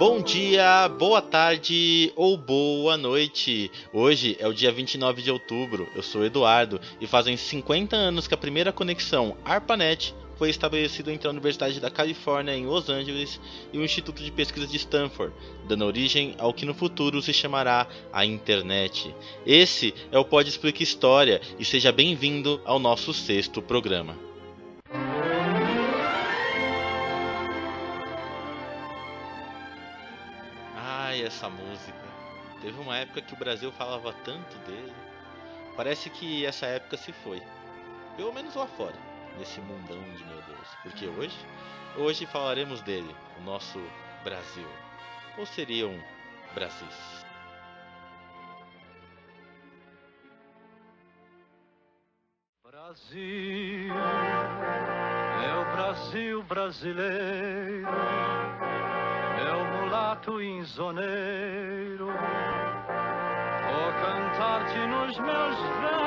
Bom dia, boa tarde ou boa noite. Hoje é o dia 29 de outubro. Eu sou Eduardo e fazem 50 anos que a primeira conexão ARPANET foi estabelecida entre a Universidade da Califórnia em Los Angeles e o Instituto de Pesquisa de Stanford, dando origem ao que no futuro se chamará a internet. Esse é o Pode Explica História e seja bem-vindo ao nosso sexto programa. Ai, essa música. Teve uma época que o Brasil falava tanto dele. Parece que essa época se foi. Pelo menos lá fora nesse mundão de meu Deus. Porque hoje, hoje falaremos dele, o nosso Brasil. Ou seriam Brasis? Brasil, é o Brasil brasileiro, é o mulato insoneiro, vou cantar-te nos meus versos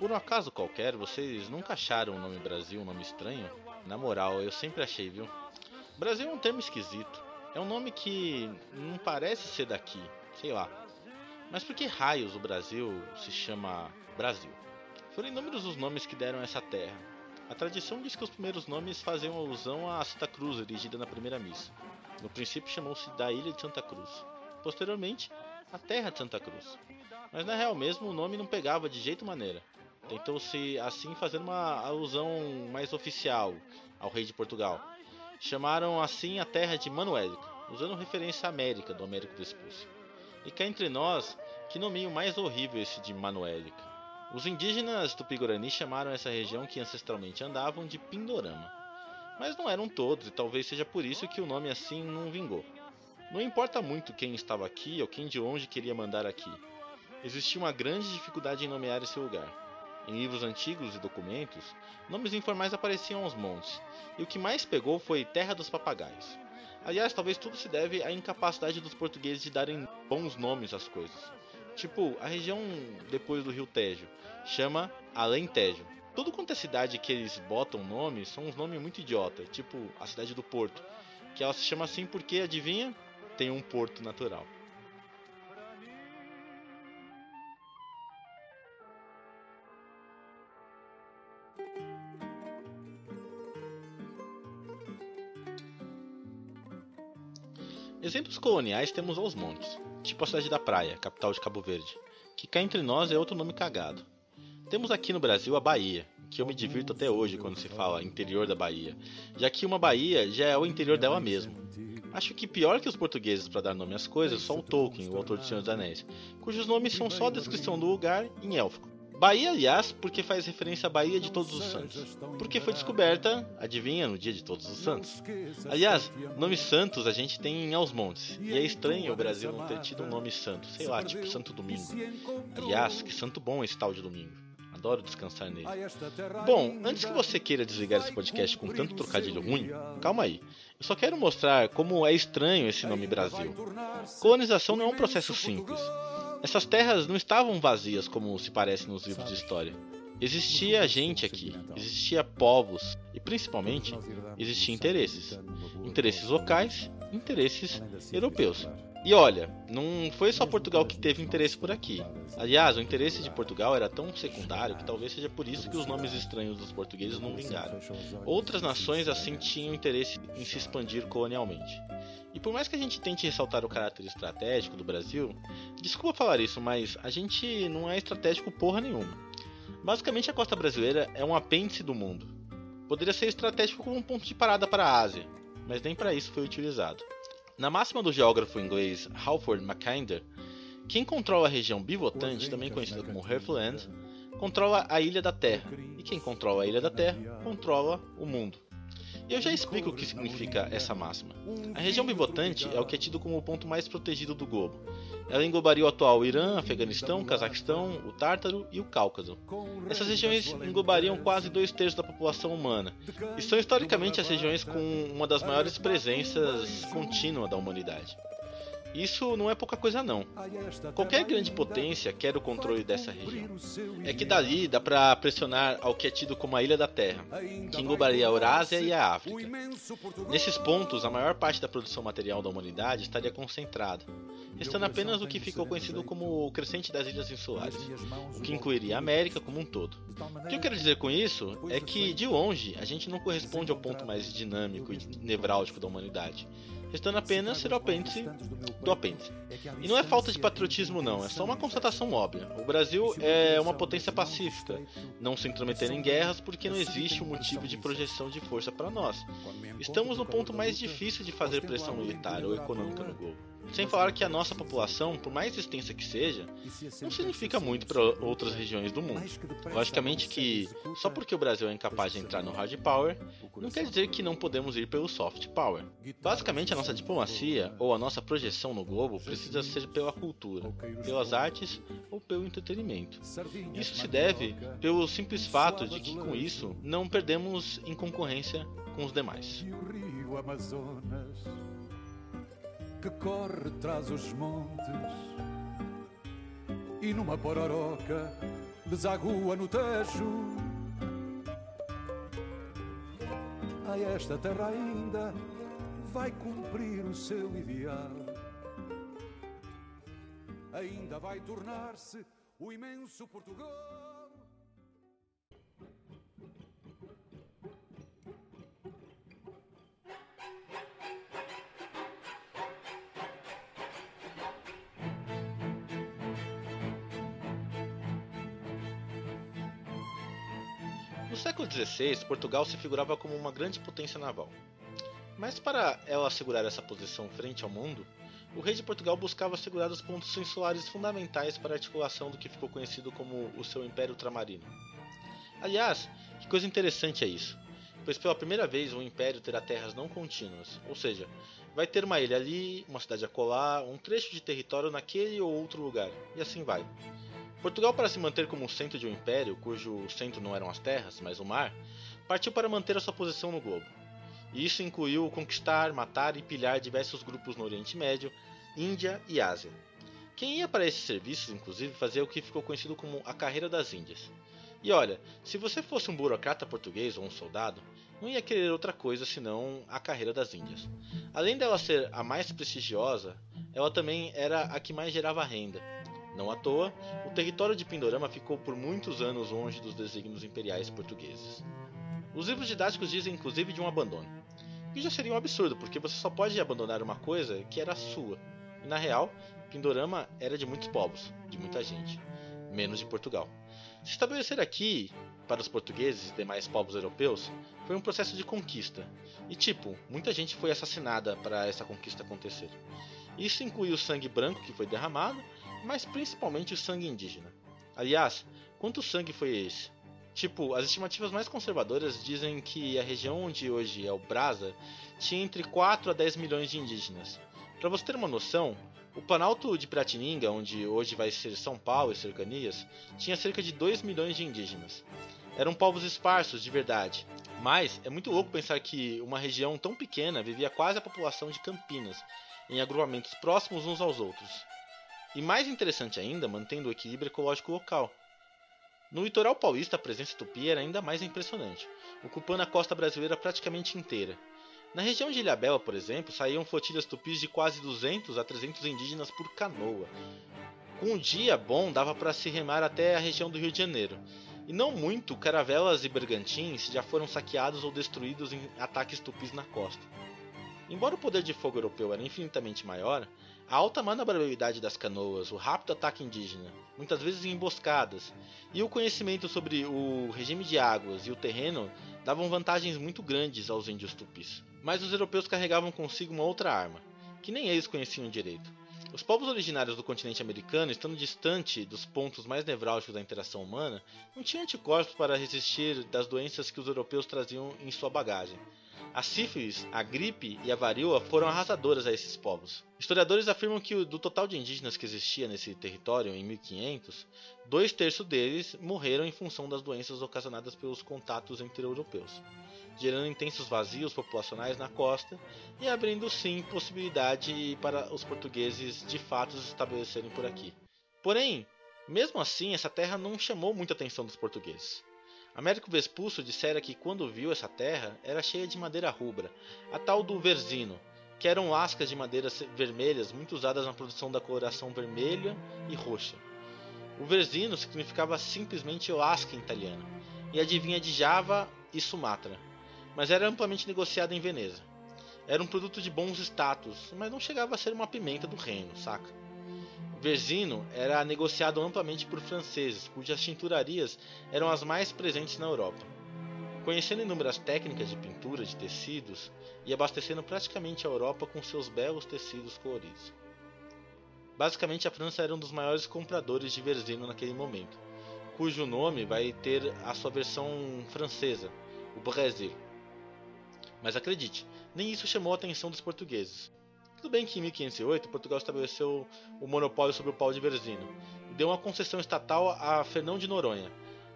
Por um acaso qualquer, vocês nunca acharam o nome Brasil um nome estranho? Na moral, eu sempre achei, viu? Brasil é um termo esquisito. É um nome que não parece ser daqui, sei lá. Mas por que raios o Brasil se chama Brasil? Foram inúmeros os nomes que deram a essa terra. A tradição diz que os primeiros nomes faziam alusão a Santa Cruz, erigida na primeira missa. No princípio chamou-se da Ilha de Santa Cruz. Posteriormente, a Terra de Santa Cruz. Mas na real mesmo o nome não pegava de jeito maneira. Tentou-se assim fazer uma alusão mais oficial ao rei de Portugal. Chamaram assim a terra de Manuélica, usando referência à América, do Américo Vespúcio. E cá entre nós, que nominho mais horrível esse de Manuélica. Os indígenas do Pigorani chamaram essa região que ancestralmente andavam de Pindorama. Mas não eram todos, e talvez seja por isso que o nome assim não vingou. Não importa muito quem estava aqui ou quem de onde queria mandar aqui. Existia uma grande dificuldade em nomear esse lugar. Em livros antigos e documentos, nomes informais apareciam aos montes, e o que mais pegou foi Terra dos Papagaios. Aliás, talvez tudo se deve à incapacidade dos portugueses de darem bons nomes às coisas. Tipo, a região depois do rio Tejo chama Além Tejo. Tudo quanto é cidade que eles botam nome são uns nomes muito idiota, tipo a cidade do Porto, que ela se chama assim porque, adivinha, tem um porto natural. Exemplos coloniais temos aos montes, tipo a cidade da Praia, capital de Cabo Verde, que cá entre nós é outro nome cagado. Temos aqui no Brasil a Bahia, que eu me divirto até hoje quando se fala interior da Bahia, já que uma Bahia já é o interior dela mesmo. Acho que pior que os portugueses para dar nome às coisas, só o Tolkien, o autor de Senhor dos Anéis, cujos nomes são só a descrição do lugar em élfico. Bahia, aliás, porque faz referência à Bahia de Todos os Santos. Porque foi descoberta, adivinha, no dia de Todos os Santos. Aliás, nome Santos a gente tem em Aos Montes. E é estranho o Brasil não ter tido um nome santo. Sei lá, tipo Santo Domingo. Aliás, que santo bom esse tal de domingo. Adoro descansar nele. Bom, antes que você queira desligar esse podcast com tanto trocadilho ruim, calma aí. Eu só quero mostrar como é estranho esse nome Brasil. Colonização não é um processo simples. Essas terras não estavam vazias como se parece nos livros de história. Existia gente aqui, existia povos e principalmente existiam interesses. Interesses locais, interesses europeus. E olha, não foi só Portugal que teve interesse por aqui. Aliás, o interesse de Portugal era tão secundário que talvez seja por isso que os nomes estranhos dos portugueses não vingaram. Outras nações assim tinham interesse em se expandir colonialmente. E por mais que a gente tente ressaltar o caráter estratégico do Brasil, desculpa falar isso, mas a gente não é estratégico porra nenhuma. Basicamente a costa brasileira é um apêndice do mundo. Poderia ser estratégico como um ponto de parada para a Ásia, mas nem para isso foi utilizado. Na máxima do geógrafo inglês Halford Mackinder, quem controla a região bivotante, também conhecida como Heartland, controla a Ilha da Terra, e quem controla a Ilha da Terra controla o mundo. E eu já explico o que significa essa máxima. A região bivotante é o que é tido como o ponto mais protegido do globo. Ela englobaria o atual Irã, Afeganistão, Cazaquistão, o Tártaro e o Cáucaso. Essas regiões englobariam quase dois terços da população humana e são historicamente as regiões com uma das maiores presenças contínua da humanidade. Isso não é pouca coisa não. Qualquer grande potência quer o controle dessa região. É que dali dá para pressionar ao que é tido como a Ilha da Terra, que englobaria a Eurásia e a África. Nesses pontos, a maior parte da produção material da humanidade estaria concentrada, restando apenas o que ficou conhecido como o crescente das ilhas insulares, o que incluiria a América como um todo. O que eu quero dizer com isso é que, de longe, a gente não corresponde ao ponto mais dinâmico e nevrálgico da humanidade restando apenas ser o apêndice do apêndice. E não é falta de patriotismo não, é só uma constatação óbvia. O Brasil é uma potência pacífica, não se intrometer em guerras porque não existe um motivo de projeção de força para nós. Estamos no ponto mais difícil de fazer pressão militar ou econômica no globo. Sem falar que a nossa população, por mais extensa que seja, não significa muito para outras regiões do mundo. Logicamente que só porque o Brasil é incapaz de entrar no hard power, não quer dizer que não podemos ir pelo soft power. Basicamente, a nossa diplomacia ou a nossa projeção no globo precisa ser pela cultura, pelas artes ou pelo entretenimento. Isso se deve pelo simples fato de que com isso não perdemos em concorrência com os demais que corre traz os montes e numa pororoca desagua no Tejo. A esta terra ainda vai cumprir o seu ideal. Ainda vai tornar-se o imenso Portugal. Século XVI, Portugal se figurava como uma grande potência naval. Mas para ela assegurar essa posição frente ao mundo, o rei de Portugal buscava assegurar os pontos insulares fundamentais para a articulação do que ficou conhecido como o seu Império Ultramarino. Aliás, que coisa interessante é isso, pois pela primeira vez o Império terá terras não contínuas, ou seja, vai ter uma ilha ali, uma cidade a colar, um trecho de território naquele ou outro lugar, e assim vai. Portugal, para se manter como centro de um império, cujo centro não eram as terras, mas o mar, partiu para manter a sua posição no globo. E isso incluiu conquistar, matar e pilhar diversos grupos no Oriente Médio, Índia e Ásia. Quem ia para esses serviços, inclusive, fazia o que ficou conhecido como a Carreira das Índias. E olha, se você fosse um burocrata português ou um soldado, não ia querer outra coisa senão a Carreira das Índias. Além dela ser a mais prestigiosa, ela também era a que mais gerava renda não à toa, o território de Pindorama ficou por muitos anos longe dos desígnios imperiais portugueses. Os livros didáticos dizem inclusive de um abandono. Que já seria um absurdo, porque você só pode abandonar uma coisa que era sua. E na real, Pindorama era de muitos povos, de muita gente, menos de Portugal. Se estabelecer aqui, para os portugueses e demais povos europeus, foi um processo de conquista. E tipo, muita gente foi assassinada para essa conquista acontecer. Isso inclui o sangue branco que foi derramado mas principalmente o sangue indígena. Aliás, quanto sangue foi esse? Tipo, as estimativas mais conservadoras dizem que a região onde hoje é o Brasa tinha entre 4 a 10 milhões de indígenas. Para você ter uma noção, o Planalto de Piratininga, onde hoje vai ser São Paulo e cercanias, tinha cerca de 2 milhões de indígenas. Eram povos esparsos de verdade, mas é muito louco pensar que uma região tão pequena vivia quase a população de Campinas, em agrupamentos próximos uns aos outros. E mais interessante ainda, mantendo o equilíbrio ecológico local. No litoral paulista, a presença tupi era ainda mais impressionante, ocupando a costa brasileira praticamente inteira. Na região de Ilhabela, por exemplo, saíam flotilhas tupis de quase 200 a 300 indígenas por canoa. Com um dia bom, dava para se remar até a região do Rio de Janeiro. E não muito, caravelas e bergantins já foram saqueados ou destruídos em ataques tupis na costa. Embora o poder de fogo europeu era infinitamente maior, a alta manobrabilidade das canoas, o rápido ataque indígena, muitas vezes em emboscadas, e o conhecimento sobre o regime de águas e o terreno davam vantagens muito grandes aos índios tupis. Mas os europeus carregavam consigo uma outra arma, que nem eles conheciam direito. Os povos originários do continente americano, estando distante dos pontos mais nevrálgicos da interação humana, não tinham anticorpos para resistir das doenças que os europeus traziam em sua bagagem. A sífilis, a gripe e a varíola foram arrasadoras a esses povos. Historiadores afirmam que do total de indígenas que existia nesse território em 1500, dois terços deles morreram em função das doenças ocasionadas pelos contatos entre europeus. gerando intensos vazios populacionais na costa e abrindo sim possibilidade para os portugueses de fato se estabelecerem por aqui. Porém, mesmo assim, essa terra não chamou muita atenção dos portugueses. Américo Vespúcio dissera que quando viu essa terra era cheia de madeira rubra, a tal do verzino, que eram lascas de madeiras vermelhas muito usadas na produção da coloração vermelha e roxa. O verzino significava simplesmente lasca em italiano e adivinha de Java e Sumatra, mas era amplamente negociado em Veneza. Era um produto de bons status, mas não chegava a ser uma pimenta do reino, saca? Verzino era negociado amplamente por franceses, cujas tinturarias eram as mais presentes na Europa. Conhecendo inúmeras técnicas de pintura de tecidos e abastecendo praticamente a Europa com seus belos tecidos coloridos. Basicamente, a França era um dos maiores compradores de Verzino naquele momento, cujo nome vai ter a sua versão francesa, o Brasil. Mas acredite, nem isso chamou a atenção dos portugueses. Tudo bem que em 1508 Portugal estabeleceu o monopólio sobre o pau de Verzino e deu uma concessão estatal a Fernão de Noronha,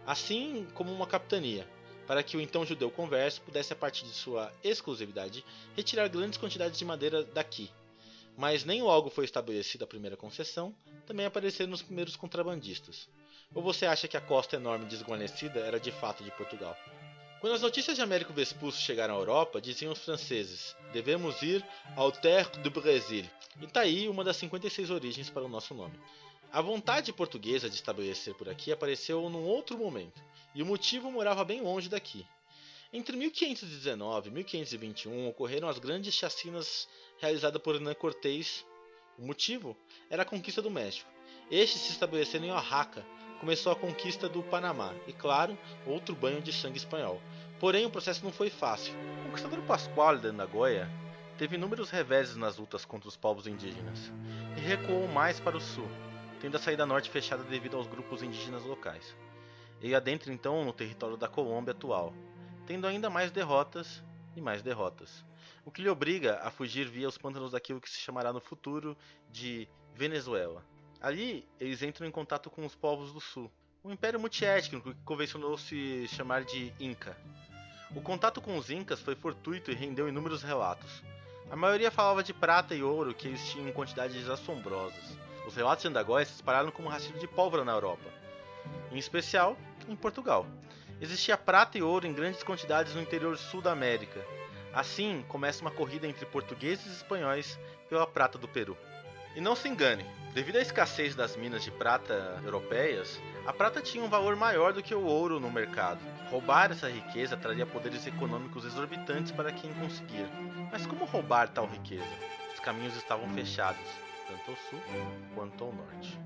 assim como uma capitania, para que o então judeu converso pudesse, a partir de sua exclusividade, retirar grandes quantidades de madeira daqui. Mas nem logo foi estabelecida a primeira concessão, também apareceram os primeiros contrabandistas. Ou você acha que a costa enorme e desguarnecida era de fato de Portugal? Quando as notícias de Américo Vespuccio chegaram à Europa, diziam os franceses: devemos ir ao Terre du Brésil. E tá aí uma das 56 origens para o nosso nome. A vontade portuguesa de estabelecer por aqui apareceu num outro momento, e o motivo morava bem longe daqui. Entre 1519 e 1521 ocorreram as grandes chacinas realizadas por Hernán Cortés. O motivo era a conquista do México. Este se estabelecendo em Oaxaca, começou a conquista do Panamá e, claro, outro banho de sangue espanhol. Porém, o processo não foi fácil. O conquistador Pascoal de Nagoya teve inúmeros reveses nas lutas contra os povos indígenas e recuou mais para o sul, tendo a saída norte fechada devido aos grupos indígenas locais. Ele adentra então no território da Colômbia atual, tendo ainda mais derrotas e mais derrotas, o que lhe obriga a fugir via os pântanos daquilo que se chamará no futuro de Venezuela. Ali, eles entram em contato com os povos do sul, um império multiétnico que convencionou se chamar de Inca. O contato com os Incas foi fortuito e rendeu inúmeros relatos. A maioria falava de prata e ouro que eles tinham em quantidades assombrosas. Os relatos de Andagóia se espalharam como um rastrilho de pólvora na Europa, em especial em Portugal. Existia prata e ouro em grandes quantidades no interior sul da América. Assim, começa uma corrida entre portugueses e espanhóis pela prata do Peru. E não se engane, devido à escassez das minas de prata europeias, a prata tinha um valor maior do que o ouro no mercado. Roubar essa riqueza traria poderes econômicos exorbitantes para quem conseguir. Mas como roubar tal riqueza? Os caminhos estavam fechados, tanto ao sul quanto ao norte.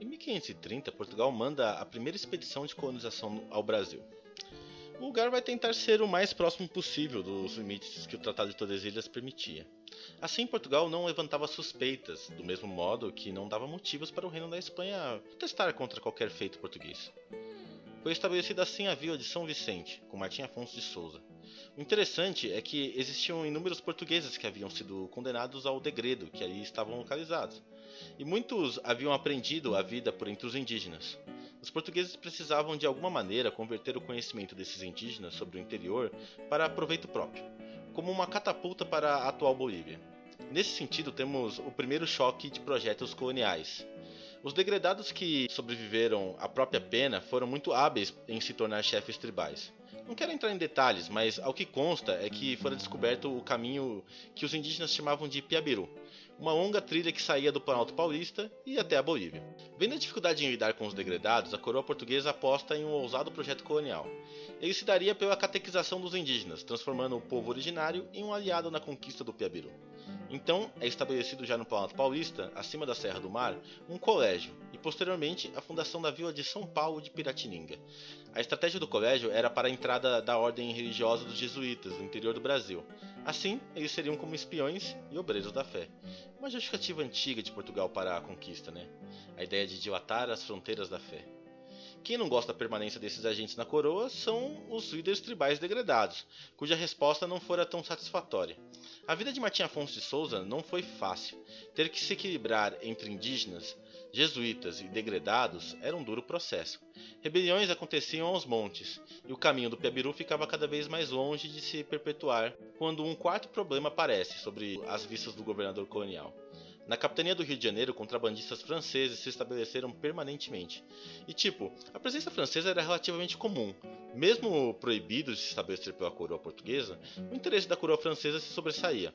Em 1530, Portugal manda a primeira expedição de colonização ao Brasil. O lugar vai tentar ser o mais próximo possível dos limites que o Tratado de Tordesilhas permitia. Assim, Portugal não levantava suspeitas, do mesmo modo que não dava motivos para o Reino da Espanha protestar contra qualquer feito português. Foi estabelecida assim a vila de São Vicente, com Martim Afonso de Souza. O interessante é que existiam inúmeros portugueses que haviam sido condenados ao degredo, que ali estavam localizados, e muitos haviam aprendido a vida por entre os indígenas. Os portugueses precisavam de alguma maneira converter o conhecimento desses indígenas sobre o interior para proveito próprio, como uma catapulta para a atual Bolívia. Nesse sentido, temos o primeiro choque de projetos coloniais. Os degredados que sobreviveram à própria pena foram muito hábeis em se tornar chefes tribais. Não quero entrar em detalhes, mas ao que consta é que fora descoberto o caminho que os indígenas chamavam de Piabiru, uma longa trilha que saía do Planalto Paulista e até a Bolívia. Vendo a dificuldade em lidar com os degredados, a coroa portuguesa aposta em um ousado projeto colonial. Ele se daria pela catequização dos indígenas, transformando o povo originário em um aliado na conquista do Piabiru. Então é estabelecido já no Planalto Paulista, acima da Serra do Mar, um colégio e posteriormente a fundação da vila de São Paulo de Piratininga. A estratégia do colégio era para a entrada da ordem religiosa dos jesuítas no interior do Brasil. Assim, eles seriam como espiões e obreiros da fé. Uma justificativa antiga de Portugal para a conquista, né? A ideia de dilatar as fronteiras da fé. Quem não gosta da permanência desses agentes na coroa são os líderes tribais degradados, cuja resposta não fora tão satisfatória. A vida de Martim Afonso de Souza não foi fácil. Ter que se equilibrar entre indígenas, jesuítas e degredados era um duro processo. Rebeliões aconteciam aos montes, e o caminho do Piabiru ficava cada vez mais longe de se perpetuar quando um quarto problema aparece sobre as vistas do governador colonial. Na capitania do Rio de Janeiro, contrabandistas franceses se estabeleceram permanentemente. E tipo, a presença francesa era relativamente comum. Mesmo proibido de se estabelecer pela coroa portuguesa, o interesse da coroa francesa se sobressaía.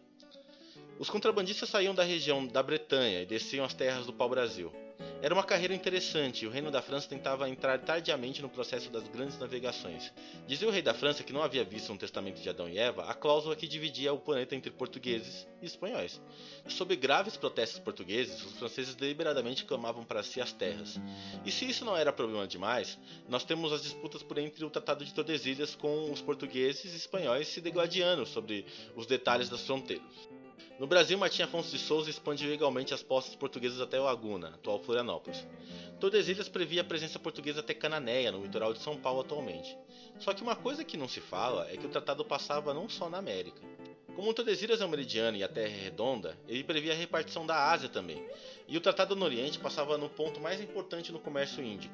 Os contrabandistas saíam da região da Bretanha e desciam as terras do pau-brasil. Era uma carreira interessante e o reino da França tentava entrar tardiamente no processo das grandes navegações. Dizia o rei da França que não havia visto no testamento de Adão e Eva a cláusula que dividia o planeta entre portugueses e espanhóis. Sob graves protestos portugueses, os franceses deliberadamente clamavam para si as terras. E se isso não era problema demais, nós temos as disputas por entre o Tratado de Tordesilhas com os portugueses e espanhóis se degladiando sobre os detalhes das fronteiras. No Brasil, Martim Afonso de Souza expande legalmente as postas portuguesas até Laguna, atual Florianópolis. Tordesilhas previa a presença portuguesa até Cananéia, no litoral de São Paulo atualmente. Só que uma coisa que não se fala é que o tratado passava não só na América. Como Tordesilhas é um meridiano e a Terra é redonda, ele previa a repartição da Ásia também, e o Tratado no Oriente passava no ponto mais importante no comércio índico,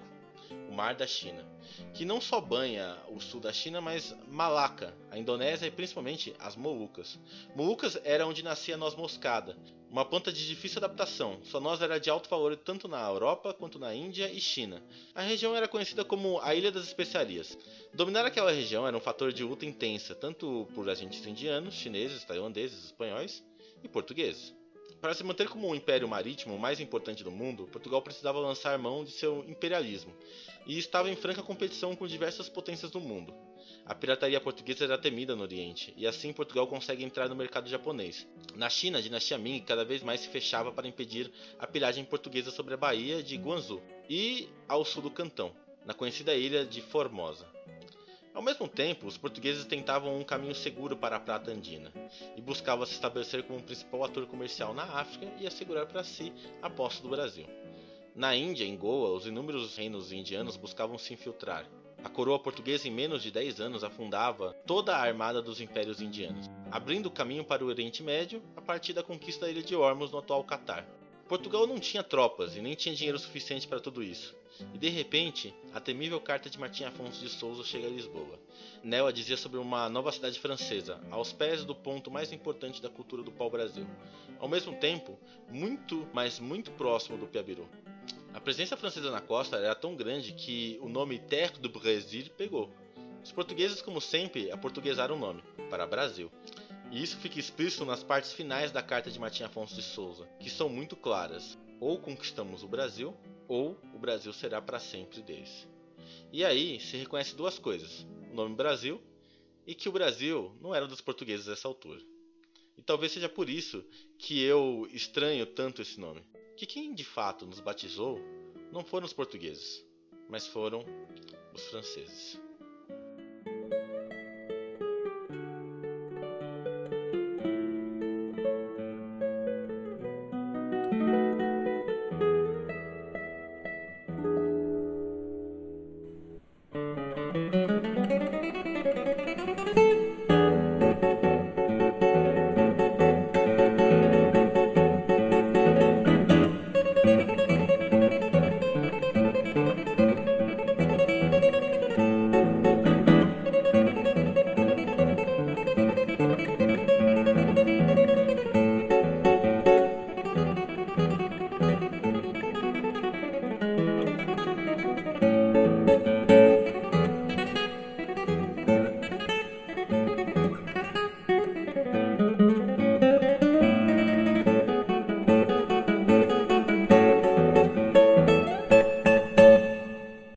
o Mar da China, que não só banha o sul da China, mas Malaca, a Indonésia e principalmente as Molucas. Molucas era onde nascia a noz moscada, uma planta de difícil adaptação. Sua noz era de alto valor tanto na Europa quanto na Índia e China. A região era conhecida como a Ilha das Especiarias. Dominar aquela região era um fator de luta intensa, tanto por agentes indianos, chineses, tailandeses, espanhóis e portugueses. Para se manter como o império marítimo mais importante do mundo, Portugal precisava lançar mão de seu imperialismo e estava em franca competição com diversas potências do mundo. A pirataria portuguesa era temida no Oriente, e assim Portugal consegue entrar no mercado japonês. Na China, a dinastia Ming cada vez mais se fechava para impedir a piragem portuguesa sobre a Baía de Guangzhou e ao sul do Cantão, na conhecida ilha de Formosa. Ao mesmo tempo, os portugueses tentavam um caminho seguro para a prata andina e buscavam se estabelecer como principal ator comercial na África e assegurar para si a posse do Brasil. Na Índia, em Goa, os inúmeros reinos indianos buscavam se infiltrar. A coroa portuguesa, em menos de 10 anos, afundava toda a armada dos impérios indianos, abrindo caminho para o Oriente Médio a partir da conquista da ilha de Ormuz no atual Catar. Portugal não tinha tropas e nem tinha dinheiro suficiente para tudo isso. E de repente, a temível carta de Martim Afonso de Souza chega a Lisboa. Nela dizia sobre uma nova cidade francesa, aos pés do ponto mais importante da cultura do pau-brasil. Ao mesmo tempo, muito, mas muito próximo do Piabiru. A presença francesa na costa era tão grande que o nome Terre do Brésil pegou. Os portugueses, como sempre, aportuguesaram o nome, para Brasil. E isso fica explícito nas partes finais da carta de Martim Afonso de Souza, que são muito claras. Ou conquistamos o Brasil, ou o Brasil será para sempre deles. E aí se reconhece duas coisas: o nome Brasil e que o Brasil não era dos portugueses nessa altura. E talvez seja por isso que eu estranho tanto esse nome. Que quem de fato nos batizou não foram os portugueses, mas foram os franceses.